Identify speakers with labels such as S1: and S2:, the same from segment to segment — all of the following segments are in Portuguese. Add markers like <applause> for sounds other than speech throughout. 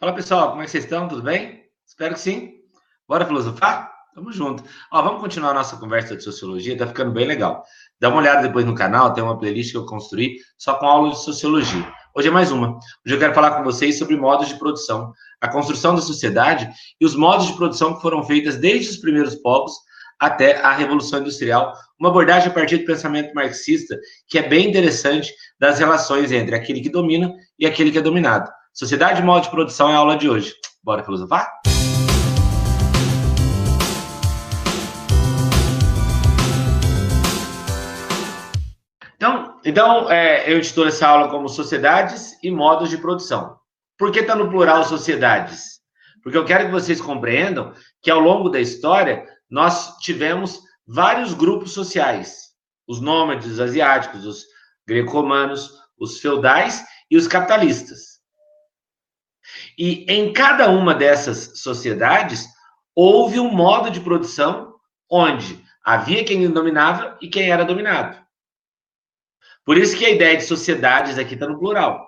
S1: Fala pessoal, como é que vocês estão? Tudo bem? Espero que sim. Bora filosofar? Tamo junto. Ó, vamos continuar a nossa conversa de sociologia, tá ficando bem legal. Dá uma olhada depois no canal, tem uma playlist que eu construí só com aula de sociologia. Hoje é mais uma. Hoje eu quero falar com vocês sobre modos de produção, a construção da sociedade e os modos de produção que foram feitas desde os primeiros povos até a Revolução Industrial, uma abordagem a partir do pensamento marxista que é bem interessante das relações entre aquele que domina e aquele que é dominado. Sociedade modo de produção é a aula de hoje. Bora filosofar? Então, então é, eu intitulo essa aula como Sociedades e Modos de Produção. Por que está no plural sociedades? Porque eu quero que vocês compreendam que ao longo da história nós tivemos vários grupos sociais: os nômades os asiáticos, os greco-romanos, os feudais e os capitalistas. E em cada uma dessas sociedades, houve um modo de produção onde havia quem dominava e quem era dominado. Por isso que a ideia de sociedades aqui está no plural.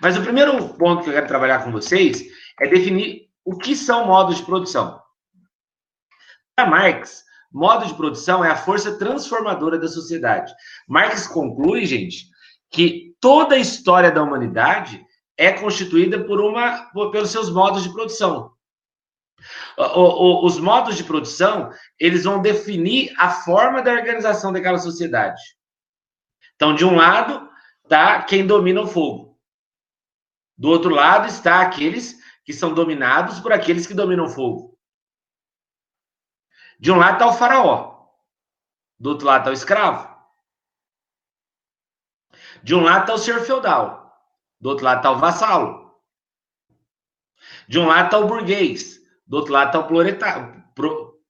S1: Mas o primeiro ponto que eu quero trabalhar com vocês é definir o que são modos de produção. Para Marx, modo de produção é a força transformadora da sociedade. Marx conclui, gente, que toda a história da humanidade é constituída por uma por, pelos seus modos de produção. O, o, os modos de produção eles vão definir a forma da organização daquela sociedade. Então, de um lado está quem domina o fogo. Do outro lado está aqueles que são dominados por aqueles que dominam o fogo. De um lado está o faraó. Do outro lado está o escravo. De um lado está o senhor feudal. Do outro lado está o vassalo. De um lado está o burguês. Do outro lado está o proletário. Pro,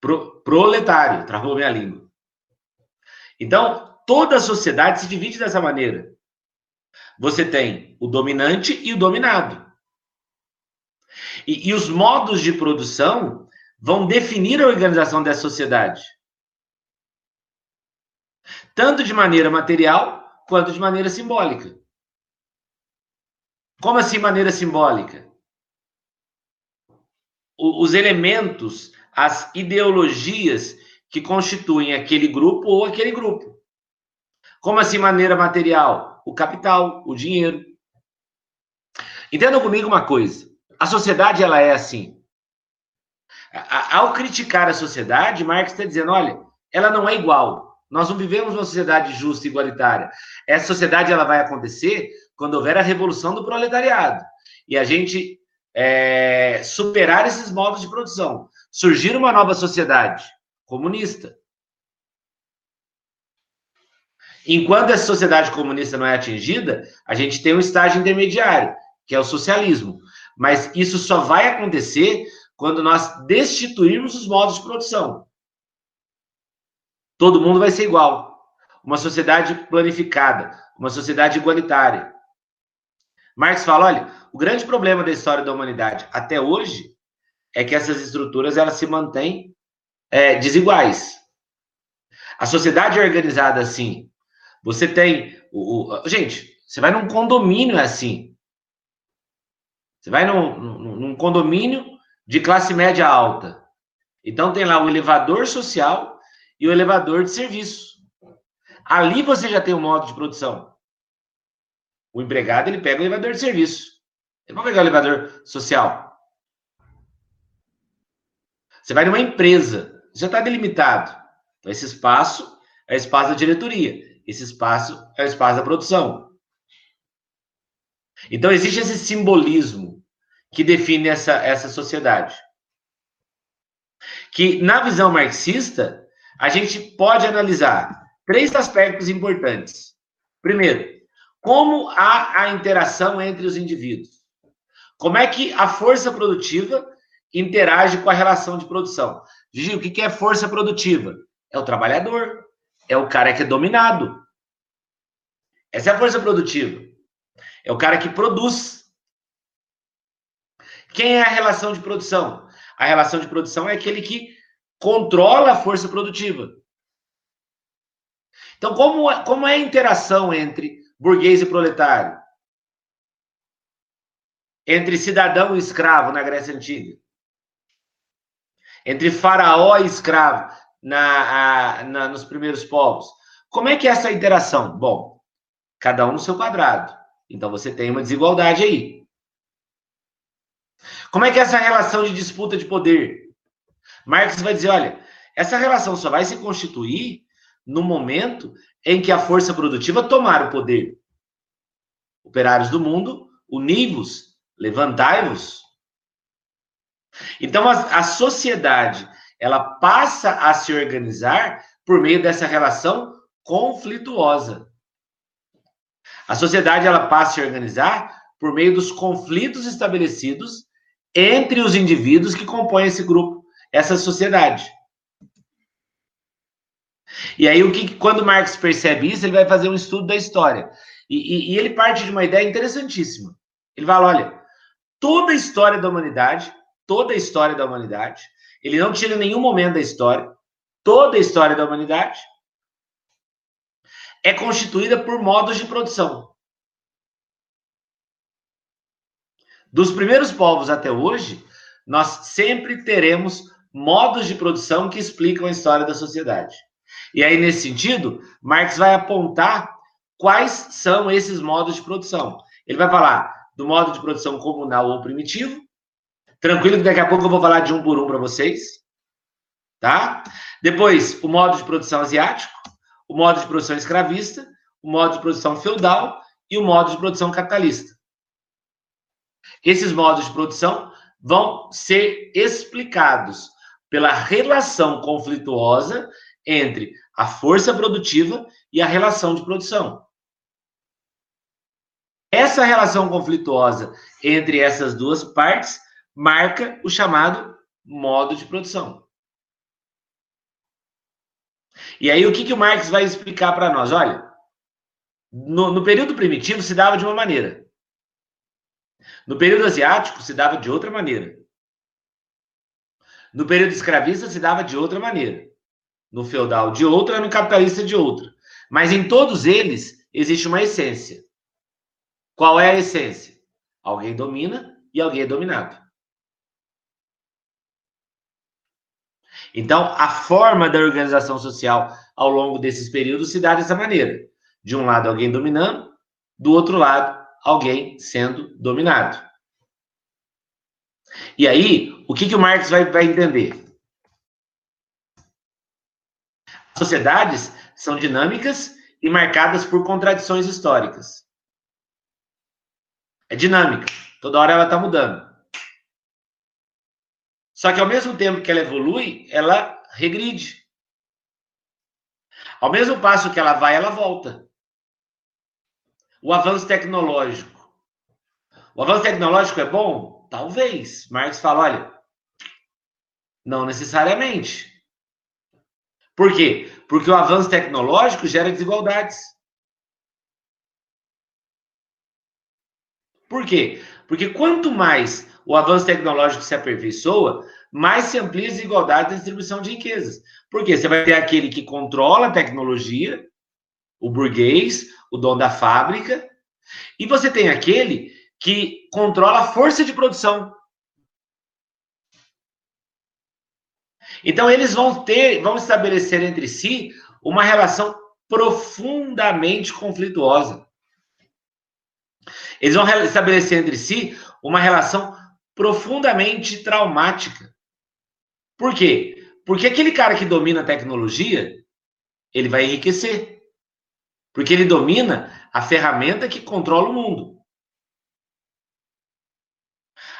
S1: pro, proletário. Travou minha língua. Então, toda a sociedade se divide dessa maneira. Você tem o dominante e o dominado. E, e os modos de produção vão definir a organização dessa sociedade. Tanto de maneira material quanto de maneira simbólica. Como assim maneira simbólica? Os elementos, as ideologias que constituem aquele grupo ou aquele grupo. Como assim maneira material? O capital, o dinheiro. Entendam comigo uma coisa. A sociedade ela é assim. Ao criticar a sociedade, Marx está dizendo, olha, ela não é igual. Nós não vivemos uma sociedade justa e igualitária. Essa sociedade ela vai acontecer quando houver a revolução do proletariado e a gente é, superar esses modos de produção, surgir uma nova sociedade comunista. Enquanto essa sociedade comunista não é atingida, a gente tem um estágio intermediário, que é o socialismo. Mas isso só vai acontecer quando nós destituirmos os modos de produção. Todo mundo vai ser igual. Uma sociedade planificada, uma sociedade igualitária. Marx fala, olha, o grande problema da história da humanidade até hoje é que essas estruturas elas se mantêm é, desiguais. A sociedade é organizada assim. Você tem o, o, gente, você vai num condomínio assim. Você vai num, num, num condomínio de classe média alta. Então tem lá o elevador social e o elevador de serviço. Ali você já tem um modo de produção. O empregado ele pega o elevador de serviço. Ele não vai pegar o elevador social. Você vai numa empresa, já está delimitado. Então, esse espaço é o espaço da diretoria. Esse espaço é o espaço da produção. Então, existe esse simbolismo que define essa, essa sociedade. Que, na visão marxista, a gente pode analisar três aspectos importantes. Primeiro, como há a interação entre os indivíduos? Como é que a força produtiva interage com a relação de produção? Gigi, o que é força produtiva? É o trabalhador, é o cara que é dominado. Essa é a força produtiva. É o cara que produz. Quem é a relação de produção? A relação de produção é aquele que controla a força produtiva. Então, como como é a interação entre burguês e proletário. entre cidadão e escravo na Grécia Antiga, entre faraó e escravo na, a, na, nos primeiros povos. Como é que é essa interação? Bom, cada um no seu quadrado. Então você tem uma desigualdade aí. Como é que é essa relação de disputa de poder? Marx vai dizer, olha, essa relação só vai se constituir no momento em que a força produtiva tomar o poder. Operários do mundo, univos, levantai-vos. Então a, a sociedade ela passa a se organizar por meio dessa relação conflituosa. A sociedade ela passa a se organizar por meio dos conflitos estabelecidos entre os indivíduos que compõem esse grupo, essa sociedade. E aí, o que, quando Marx percebe isso, ele vai fazer um estudo da história. E, e, e ele parte de uma ideia interessantíssima. Ele fala: olha, toda a história da humanidade, toda a história da humanidade, ele não tira nenhum momento da história, toda a história da humanidade é constituída por modos de produção. Dos primeiros povos até hoje, nós sempre teremos modos de produção que explicam a história da sociedade. E aí, nesse sentido, Marx vai apontar quais são esses modos de produção. Ele vai falar do modo de produção comunal ou primitivo. Tranquilo que daqui a pouco eu vou falar de um por um para vocês. Tá? Depois, o modo de produção asiático, o modo de produção escravista, o modo de produção feudal e o modo de produção capitalista. Esses modos de produção vão ser explicados pela relação conflituosa entre a força produtiva e a relação de produção. Essa relação conflituosa entre essas duas partes marca o chamado modo de produção. E aí, o que, que o Marx vai explicar para nós? Olha, no, no período primitivo se dava de uma maneira. No período asiático se dava de outra maneira. No período escravista se dava de outra maneira no feudal de outra, no capitalista de outra. Mas em todos eles existe uma essência. Qual é a essência? Alguém domina e alguém é dominado. Então, a forma da organização social ao longo desses períodos se dá dessa maneira: de um lado, alguém dominando, do outro lado, alguém sendo dominado. E aí, o que, que o Marx vai, vai entender? Sociedades são dinâmicas e marcadas por contradições históricas. É dinâmica, toda hora ela está mudando. Só que ao mesmo tempo que ela evolui, ela regride. Ao mesmo passo que ela vai, ela volta. O avanço tecnológico. O avanço tecnológico é bom? Talvez. Marx fala, olha, não necessariamente. Por quê? Porque o avanço tecnológico gera desigualdades. Por quê? Porque quanto mais o avanço tecnológico se aperfeiçoa, mais se amplia a desigualdade da distribuição de riquezas. Por quê? Você vai ter aquele que controla a tecnologia, o burguês, o dono da fábrica, e você tem aquele que controla a força de produção, Então eles vão ter, vão estabelecer entre si uma relação profundamente conflituosa. Eles vão estabelecer entre si uma relação profundamente traumática. Por quê? Porque aquele cara que domina a tecnologia, ele vai enriquecer. Porque ele domina a ferramenta que controla o mundo.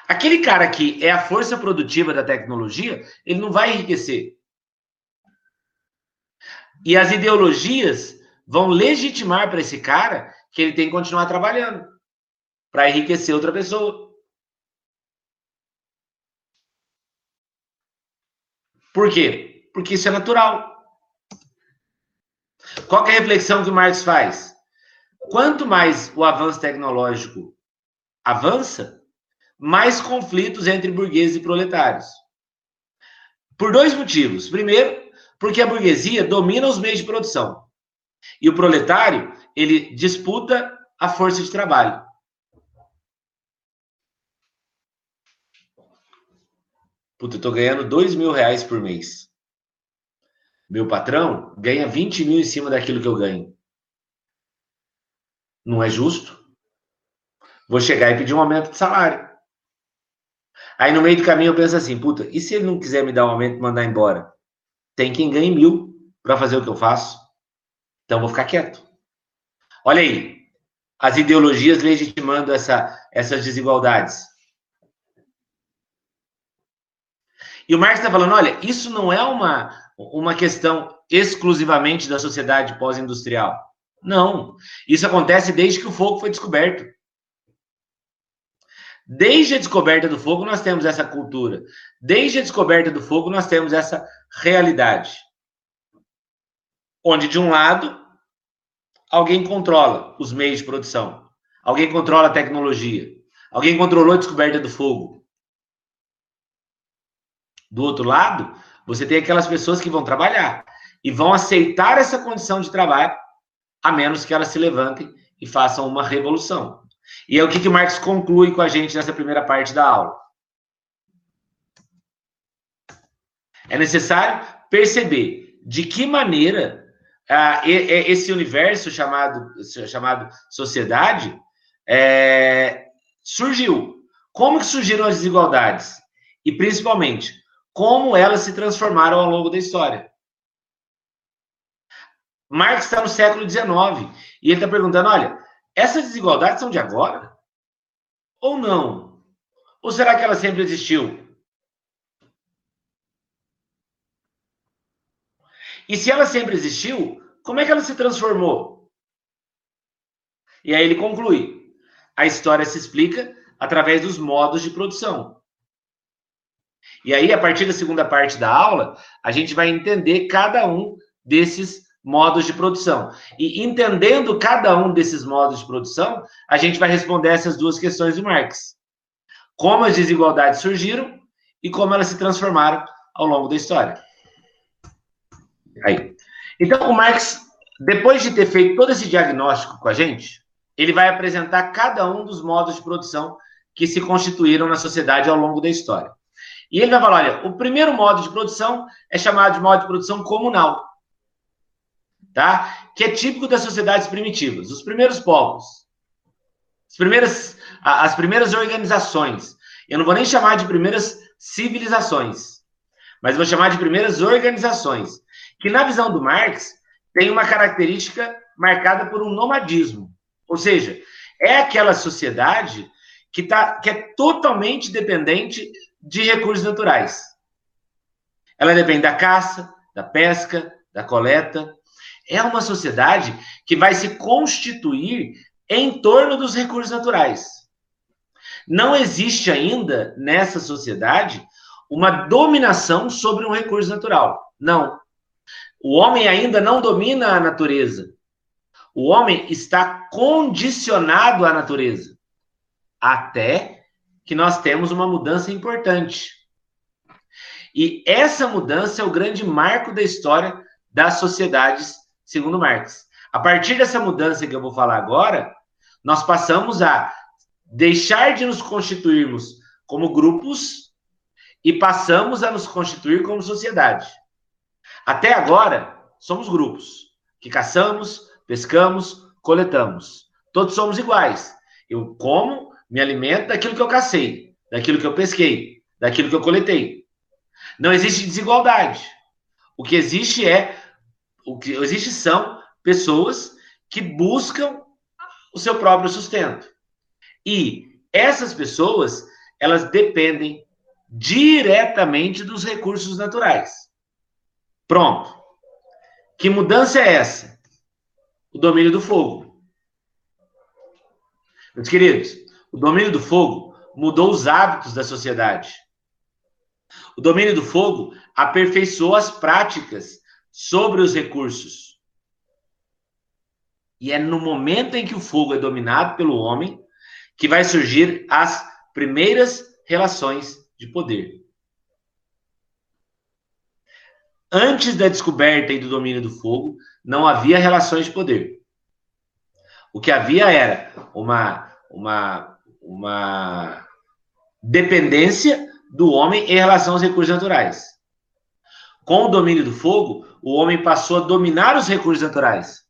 S1: Aquele cara que é a força produtiva da tecnologia, ele não vai enriquecer. E as ideologias vão legitimar para esse cara que ele tem que continuar trabalhando para enriquecer outra pessoa. Por quê? Porque isso é natural. Qual é a reflexão que o Marx faz? Quanto mais o avanço tecnológico avança, mais conflitos entre burgueses e proletários. Por dois motivos. Primeiro, porque a burguesia domina os meios de produção. E o proletário, ele disputa a força de trabalho. Puta, eu tô ganhando dois mil reais por mês. Meu patrão ganha 20 mil em cima daquilo que eu ganho. Não é justo? Vou chegar e pedir um aumento de salário. Aí no meio do caminho eu penso assim, puta, e se ele não quiser me dar um aumento e mandar embora? Tem quem ganhe mil para fazer o que eu faço. Então vou ficar quieto. Olha aí, as ideologias legitimando essa, essas desigualdades. E o Marx está falando, olha, isso não é uma, uma questão exclusivamente da sociedade pós-industrial. Não. Isso acontece desde que o fogo foi descoberto. Desde a descoberta do fogo, nós temos essa cultura. Desde a descoberta do fogo, nós temos essa realidade. Onde, de um lado, alguém controla os meios de produção, alguém controla a tecnologia, alguém controlou a descoberta do fogo. Do outro lado, você tem aquelas pessoas que vão trabalhar e vão aceitar essa condição de trabalho, a menos que elas se levantem e façam uma revolução. E é o que, que Marx conclui com a gente nessa primeira parte da aula. É necessário perceber de que maneira ah, esse universo chamado, chamado sociedade é, surgiu. Como que surgiram as desigualdades? E principalmente, como elas se transformaram ao longo da história. Marx está no século XIX e ele está perguntando: olha, essas desigualdades são de agora? Ou não? Ou será que ela sempre existiu? E se ela sempre existiu, como é que ela se transformou? E aí ele conclui: a história se explica através dos modos de produção. E aí, a partir da segunda parte da aula, a gente vai entender cada um desses modos de produção. E entendendo cada um desses modos de produção, a gente vai responder essas duas questões do Marx. Como as desigualdades surgiram e como elas se transformaram ao longo da história. Aí. Então, o Marx, depois de ter feito todo esse diagnóstico com a gente, ele vai apresentar cada um dos modos de produção que se constituíram na sociedade ao longo da história. E ele vai falar: olha, o primeiro modo de produção é chamado de modo de produção comunal tá? Que é típico das sociedades primitivas, os primeiros povos, as primeiras, as primeiras organizações. Eu não vou nem chamar de primeiras civilizações, mas vou chamar de primeiras organizações, que na visão do Marx tem uma característica marcada por um nomadismo, ou seja, é aquela sociedade que, tá, que é totalmente dependente de recursos naturais. Ela depende da caça, da pesca, da coleta, é uma sociedade que vai se constituir em torno dos recursos naturais. Não existe ainda nessa sociedade uma dominação sobre um recurso natural. Não. O homem ainda não domina a natureza. O homem está condicionado à natureza. Até que nós temos uma mudança importante. E essa mudança é o grande marco da história das sociedades segundo Marx. A partir dessa mudança que eu vou falar agora, nós passamos a deixar de nos constituirmos como grupos e passamos a nos constituir como sociedade. Até agora, somos grupos que caçamos, pescamos, coletamos. Todos somos iguais. Eu como, me alimento daquilo que eu cacei, daquilo que eu pesquei, daquilo que eu coletei. Não existe desigualdade. O que existe é o que existe são pessoas que buscam o seu próprio sustento. E essas pessoas, elas dependem diretamente dos recursos naturais. Pronto. Que mudança é essa? O domínio do fogo. Meus queridos, o domínio do fogo mudou os hábitos da sociedade. O domínio do fogo aperfeiçoou as práticas sobre os recursos. E é no momento em que o fogo é dominado pelo homem que vai surgir as primeiras relações de poder. Antes da descoberta e do domínio do fogo, não havia relações de poder. O que havia era uma, uma, uma dependência do homem em relação aos recursos naturais. Com o domínio do fogo, o homem passou a dominar os recursos naturais.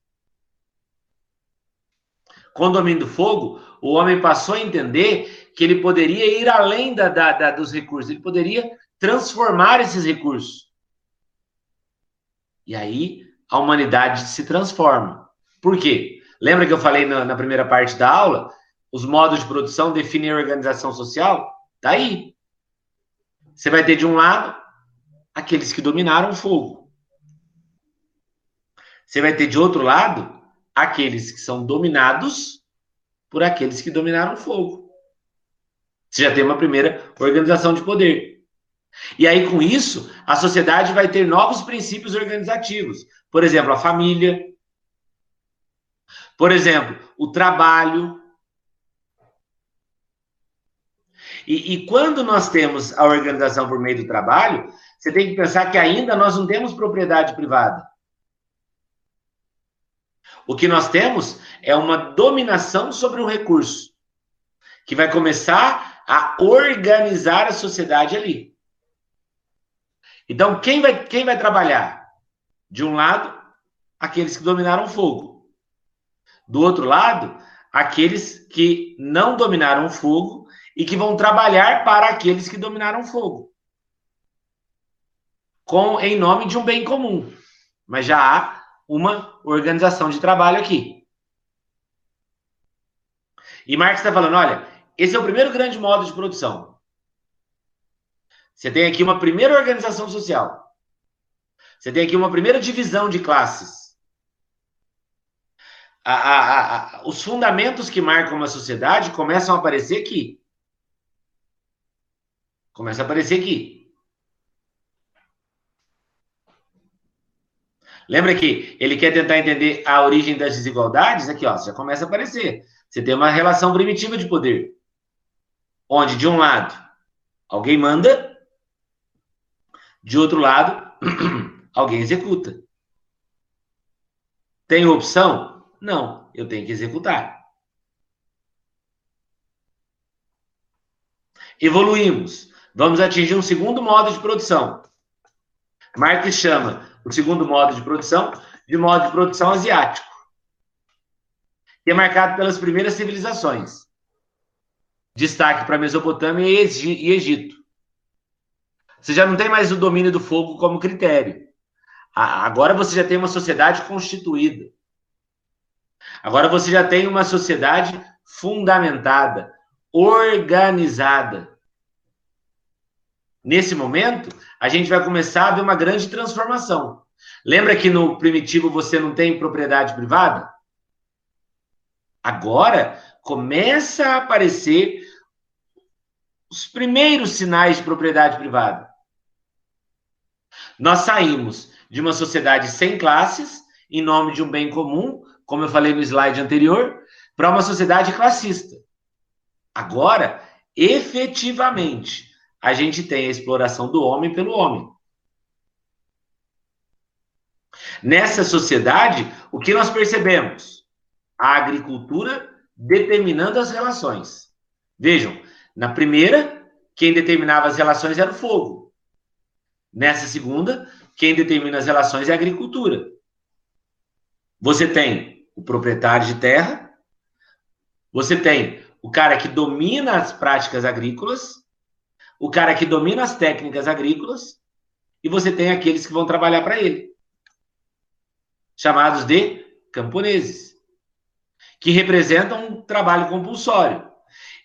S1: Com o domínio do fogo, o homem passou a entender que ele poderia ir além da, da, da, dos recursos, ele poderia transformar esses recursos. E aí a humanidade se transforma. Por quê? Lembra que eu falei na, na primeira parte da aula? Os modos de produção definem a organização social? Tá aí. Você vai ter de um lado aqueles que dominaram o fogo. Você vai ter de outro lado aqueles que são dominados por aqueles que dominaram o fogo. Você já tem uma primeira organização de poder. E aí, com isso, a sociedade vai ter novos princípios organizativos. Por exemplo, a família. Por exemplo, o trabalho. E, e, quando nós temos a organização por meio do trabalho, você tem que pensar que ainda nós não temos propriedade privada. O que nós temos é uma dominação sobre o recurso, que vai começar a organizar a sociedade ali. Então, quem vai, quem vai trabalhar? De um lado, aqueles que dominaram o fogo. Do outro lado, aqueles que não dominaram o fogo e que vão trabalhar para aqueles que dominaram o fogo. Com, em nome de um bem comum. Mas já há uma organização de trabalho aqui. E Marx está falando: olha, esse é o primeiro grande modo de produção. Você tem aqui uma primeira organização social. Você tem aqui uma primeira divisão de classes. A, a, a, os fundamentos que marcam uma sociedade começam a aparecer aqui. Começa a aparecer aqui. Lembra que ele quer tentar entender a origem das desigualdades? Aqui, ó, já começa a aparecer. Você tem uma relação primitiva de poder. Onde, de um lado, alguém manda de outro lado, <clears throat> alguém executa. Tem opção? Não, eu tenho que executar. Evoluímos. Vamos atingir um segundo modo de produção. Marx chama o segundo modo de produção de modo de produção asiático, que é marcado pelas primeiras civilizações. Destaque para Mesopotâmia e Egito. Você já não tem mais o domínio do fogo como critério. Agora você já tem uma sociedade constituída. Agora você já tem uma sociedade fundamentada, organizada. Nesse momento, a gente vai começar a ver uma grande transformação. Lembra que no primitivo você não tem propriedade privada? Agora começa a aparecer os primeiros sinais de propriedade privada. Nós saímos de uma sociedade sem classes, em nome de um bem comum, como eu falei no slide anterior, para uma sociedade classista. Agora, efetivamente, a gente tem a exploração do homem pelo homem. Nessa sociedade, o que nós percebemos? A agricultura determinando as relações. Vejam, na primeira, quem determinava as relações era o fogo. Nessa segunda, quem determina as relações é a agricultura. Você tem o proprietário de terra, você tem o cara que domina as práticas agrícolas, o cara que domina as técnicas agrícolas, e você tem aqueles que vão trabalhar para ele, chamados de camponeses, que representam um trabalho compulsório.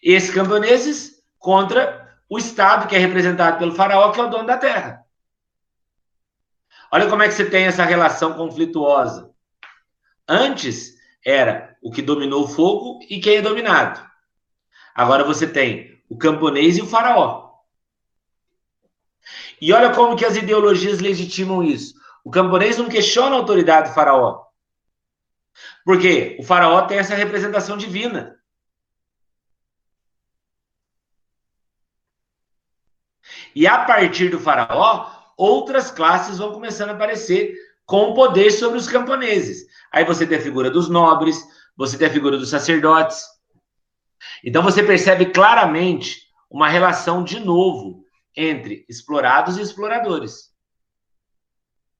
S1: Esses camponeses contra o Estado, que é representado pelo faraó, que é o dono da terra. Olha como é que você tem essa relação conflituosa. Antes era o que dominou o fogo e quem é dominado. Agora você tem o camponês e o faraó. E olha como que as ideologias legitimam isso. O camponês não questiona a autoridade do faraó. Porque o faraó tem essa representação divina. E a partir do faraó, outras classes vão começando a aparecer com poder sobre os camponeses. Aí você tem a figura dos nobres, você tem a figura dos sacerdotes. Então você percebe claramente uma relação de novo entre explorados e exploradores.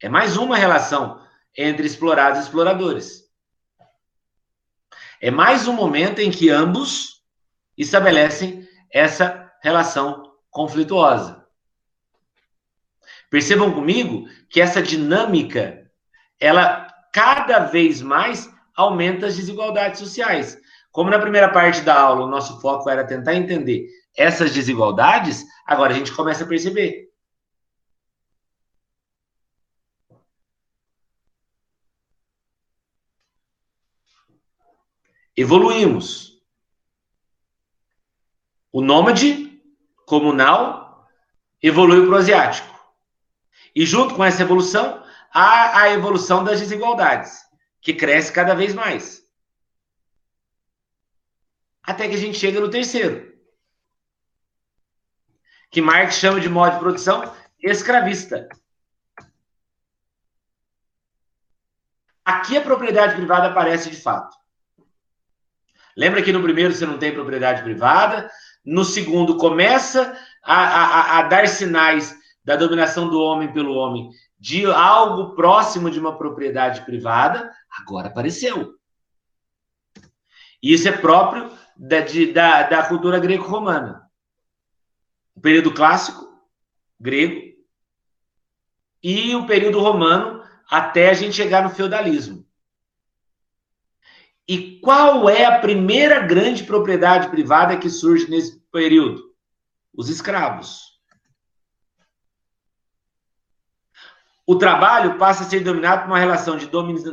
S1: É mais uma relação entre explorados e exploradores. É mais um momento em que ambos estabelecem essa relação conflituosa. Percebam comigo que essa dinâmica, ela cada vez mais aumenta as desigualdades sociais. Como na primeira parte da aula o nosso foco era tentar entender essas desigualdades, agora a gente começa a perceber. Evoluímos. O nômade comunal evoluiu para o asiático. E junto com essa evolução, há a evolução das desigualdades, que cresce cada vez mais. Até que a gente chega no terceiro, que Marx chama de modo de produção escravista. Aqui a propriedade privada aparece de fato. Lembra que no primeiro você não tem propriedade privada, no segundo começa a, a, a dar sinais da dominação do homem pelo homem de algo próximo de uma propriedade privada, agora apareceu. E isso é próprio da, de, da, da cultura greco-romana. Período clássico, grego, e o período romano, até a gente chegar no feudalismo. E qual é a primeira grande propriedade privada que surge nesse período? Os escravos. O trabalho passa a ser dominado por uma relação de,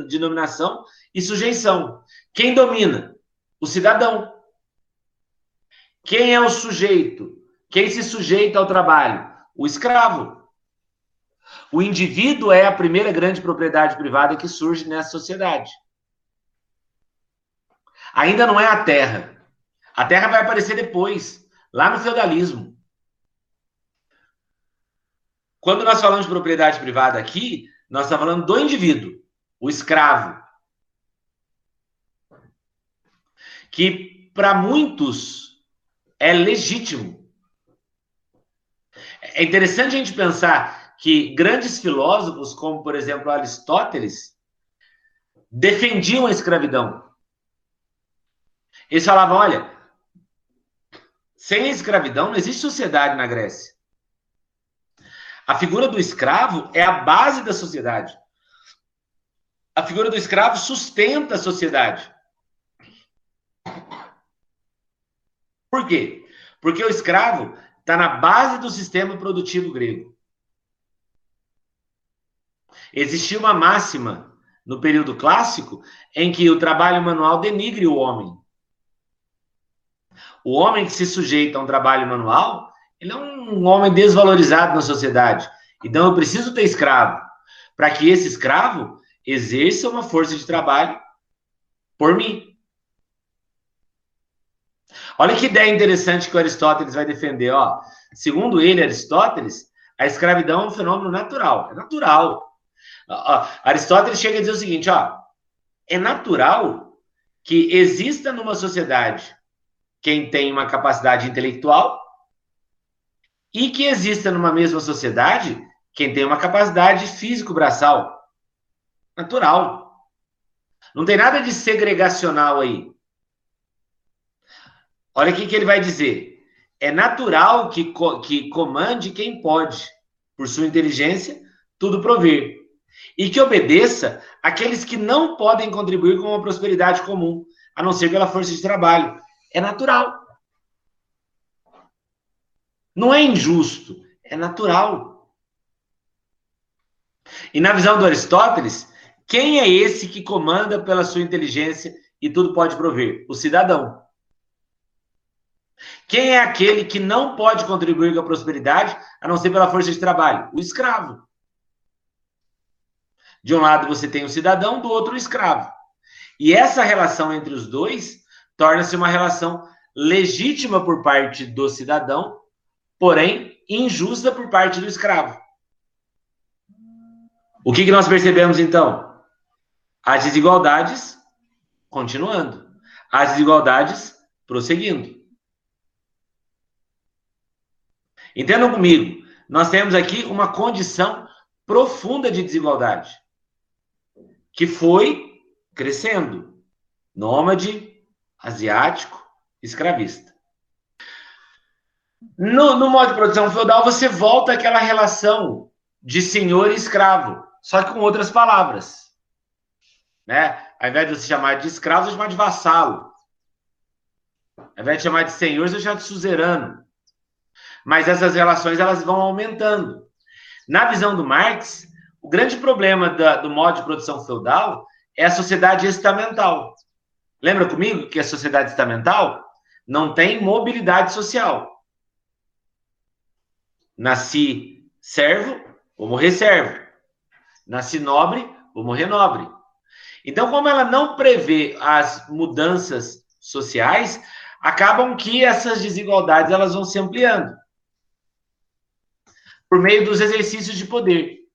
S1: de dominação e sujeição. Quem domina? O cidadão. Quem é o sujeito? Quem se sujeita ao trabalho? O escravo. O indivíduo é a primeira grande propriedade privada que surge nessa sociedade. Ainda não é a terra. A terra vai aparecer depois, lá no feudalismo. Quando nós falamos de propriedade privada aqui, nós estamos falando do indivíduo, o escravo. Que para muitos é legítimo. É interessante a gente pensar que grandes filósofos, como por exemplo Aristóteles, defendiam a escravidão. Eles falavam: olha, sem a escravidão não existe sociedade na Grécia. A figura do escravo é a base da sociedade. A figura do escravo sustenta a sociedade. Por quê? Porque o escravo está na base do sistema produtivo grego. Existia uma máxima no período clássico em que o trabalho manual denigre o homem. O homem que se sujeita a um trabalho manual, ele é um homem desvalorizado na sociedade. Então eu preciso ter escravo para que esse escravo exerça uma força de trabalho por mim. Olha que ideia interessante que Aristóteles vai defender, ó. Segundo ele, Aristóteles, a escravidão é um fenômeno natural, é natural. Ó, Aristóteles chega a dizer o seguinte, ó, é natural que exista numa sociedade quem tem uma capacidade intelectual e que exista numa mesma sociedade quem tem uma capacidade físico-braçal. Natural. Não tem nada de segregacional aí. Olha o que ele vai dizer. É natural que, que comande quem pode, por sua inteligência, tudo prover. E que obedeça aqueles que não podem contribuir com uma prosperidade comum, a não ser pela força de trabalho. É natural. Não é injusto, é natural. E na visão do Aristóteles, quem é esse que comanda pela sua inteligência e tudo pode prover? O cidadão. Quem é aquele que não pode contribuir com a prosperidade a não ser pela força de trabalho? O escravo. De um lado você tem o cidadão, do outro o escravo. E essa relação entre os dois torna-se uma relação legítima por parte do cidadão, porém injusta por parte do escravo. O que, que nós percebemos então? As desigualdades continuando, as desigualdades prosseguindo. Entendam comigo, nós temos aqui uma condição profunda de desigualdade, que foi crescendo. Nômade, asiático, escravista. No, no modo de produção feudal, você volta àquela relação de senhor e escravo, só que com outras palavras. Né? Ao invés de você chamar de escravo, você chama de vassalo. Ao invés de chamar de senhor, você chama de suzerano. Mas essas relações elas vão aumentando. Na visão do Marx, o grande problema da, do modo de produção feudal é a sociedade estamental. Lembra comigo que a sociedade estamental não tem mobilidade social. Nasci servo, vou morrer servo. Nasci nobre, vou morrer nobre. Então, como ela não prevê as mudanças sociais, acabam que essas desigualdades elas vão se ampliando por meio dos exercícios de poder.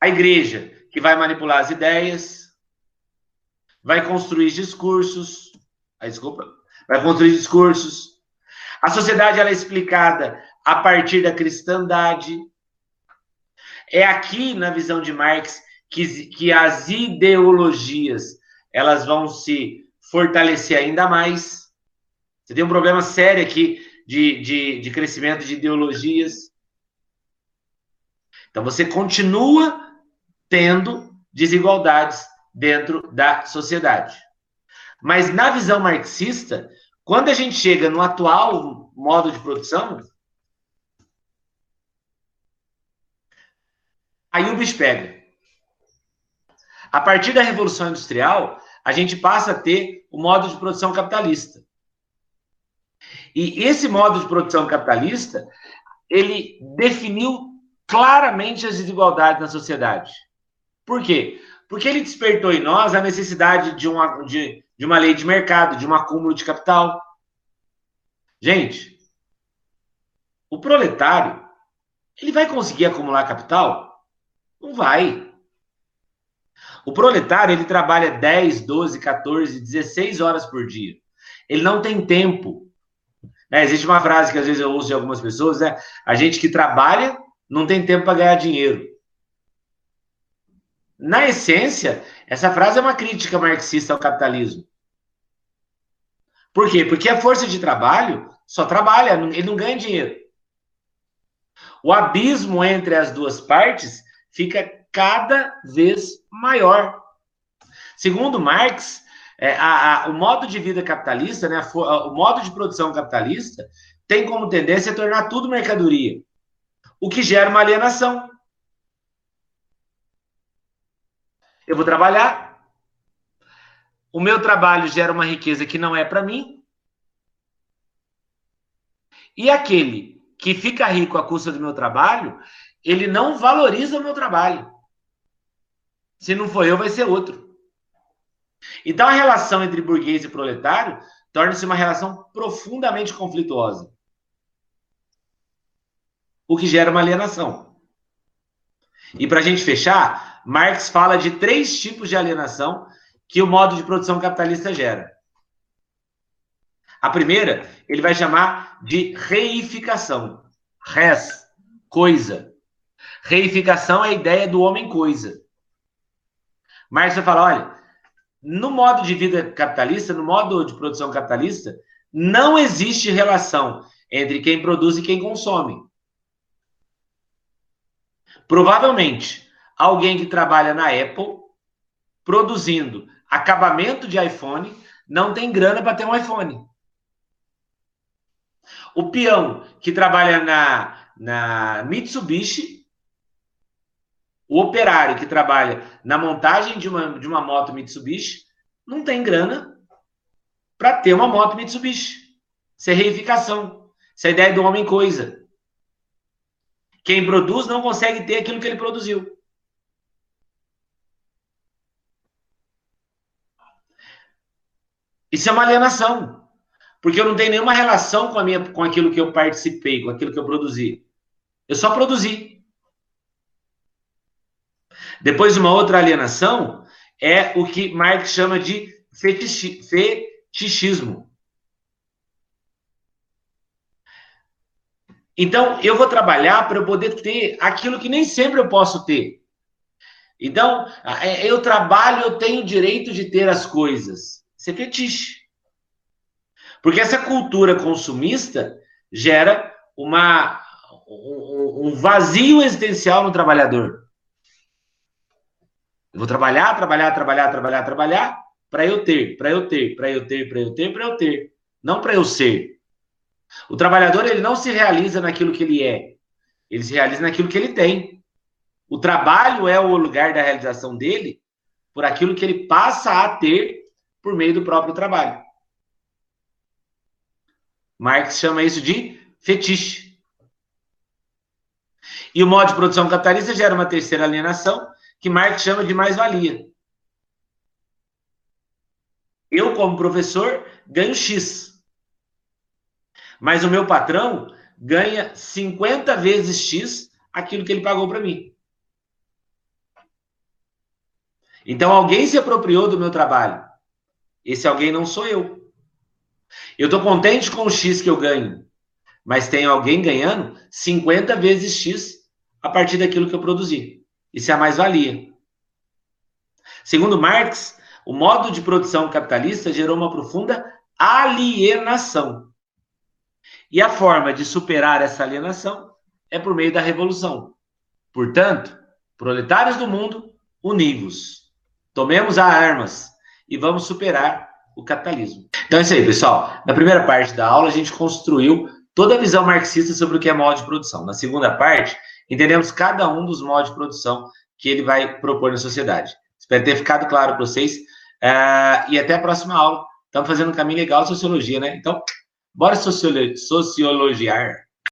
S1: A igreja, que vai manipular as ideias, vai construir discursos, ah, desculpa, vai construir discursos. A sociedade ela é explicada a partir da cristandade. É aqui, na visão de Marx, que, que as ideologias elas vão se fortalecer ainda mais. Você tem um problema sério aqui de, de, de crescimento de ideologias. Então você continua tendo desigualdades dentro da sociedade. Mas na visão marxista, quando a gente chega no atual modo de produção, aí o bicho pega. A partir da Revolução Industrial, a gente passa a ter o modo de produção capitalista. E esse modo de produção capitalista, ele definiu claramente as desigualdades na sociedade. Por quê? Porque ele despertou em nós a necessidade de uma, de, de uma lei de mercado, de um acúmulo de capital. Gente, o proletário, ele vai conseguir acumular capital? Não vai. O proletário, ele trabalha 10, 12, 14, 16 horas por dia. Ele não tem tempo. É, existe uma frase que às vezes eu ouço de algumas pessoas, né? A gente que trabalha não tem tempo para ganhar dinheiro. Na essência, essa frase é uma crítica marxista ao capitalismo. Por quê? Porque a força de trabalho só trabalha, ele não ganha dinheiro. O abismo entre as duas partes fica cada vez maior. Segundo Marx, é, a, a, o modo de vida capitalista, né, a, o modo de produção capitalista, tem como tendência tornar tudo mercadoria, o que gera uma alienação. Eu vou trabalhar. O meu trabalho gera uma riqueza que não é para mim. E aquele que fica rico à custa do meu trabalho, ele não valoriza o meu trabalho. Se não for eu, vai ser outro. Então a relação entre burguês e proletário torna-se uma relação profundamente conflituosa. O que gera uma alienação. E para a gente fechar, Marx fala de três tipos de alienação que o modo de produção capitalista gera. A primeira, ele vai chamar de reificação. Res, coisa. Reificação é a ideia do homem-coisa. Marx vai falar: olha, no modo de vida capitalista, no modo de produção capitalista, não existe relação entre quem produz e quem consome. Provavelmente, alguém que trabalha na Apple produzindo acabamento de iPhone não tem grana para ter um iPhone. O peão que trabalha na, na Mitsubishi, o operário que trabalha na montagem de uma, de uma moto Mitsubishi, não tem grana para ter uma moto Mitsubishi. Isso é reificação. Isso é a ideia do homem coisa. Quem produz não consegue ter aquilo que ele produziu. Isso é uma alienação. Porque eu não tenho nenhuma relação com, a minha, com aquilo que eu participei, com aquilo que eu produzi. Eu só produzi. Depois, uma outra alienação é o que Marx chama de fetichismo. Então, eu vou trabalhar para eu poder ter aquilo que nem sempre eu posso ter. Então, é, eu trabalho, eu tenho o direito de ter as coisas. Isso é fetiche. Porque essa cultura consumista gera uma, um vazio existencial no trabalhador. Eu vou trabalhar, trabalhar, trabalhar, trabalhar, trabalhar para eu ter, para eu ter, para eu ter, para eu ter, para eu ter, não para eu ser. O trabalhador ele não se realiza naquilo que ele é, ele se realiza naquilo que ele tem. O trabalho é o lugar da realização dele por aquilo que ele passa a ter por meio do próprio trabalho. Marx chama isso de fetiche. E o modo de produção capitalista gera uma terceira alienação, que Marx chama de mais-valia. Eu, como professor, ganho X. Mas o meu patrão ganha 50 vezes X aquilo que ele pagou para mim. Então alguém se apropriou do meu trabalho. Esse alguém não sou eu. Eu estou contente com o X que eu ganho, mas tem alguém ganhando 50 vezes X a partir daquilo que eu produzi. Isso é a mais-valia. Segundo Marx, o modo de produção capitalista gerou uma profunda alienação. E a forma de superar essa alienação é por meio da revolução. Portanto, proletários do mundo, univos. Tomemos as armas e vamos superar o capitalismo. Então é isso aí, pessoal. Na primeira parte da aula, a gente construiu toda a visão marxista sobre o que é modo de produção. Na segunda parte, entendemos cada um dos modos de produção que ele vai propor na sociedade. Espero ter ficado claro para vocês. Uh, e até a próxima aula. Estamos fazendo um caminho legal de sociologia, né? Então, bora sociologiar.